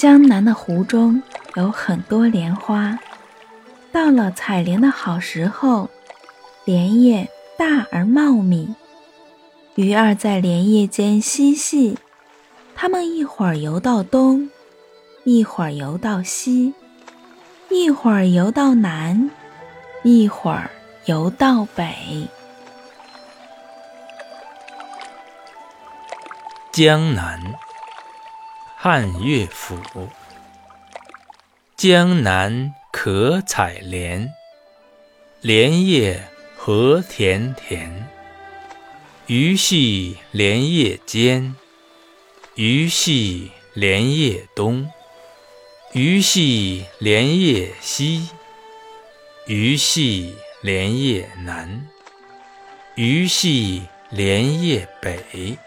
江南的湖中有很多莲花，到了采莲的好时候，莲叶大而茂密，鱼儿在莲叶间嬉戏。它们一会儿游到东，一会儿游到西，一会儿游到南，一会儿游到北。江南。汉乐府。江南可采莲，莲叶何田田。鱼戏莲叶间，鱼戏莲叶东。鱼戏莲叶西，鱼戏莲叶南。鱼戏莲叶北。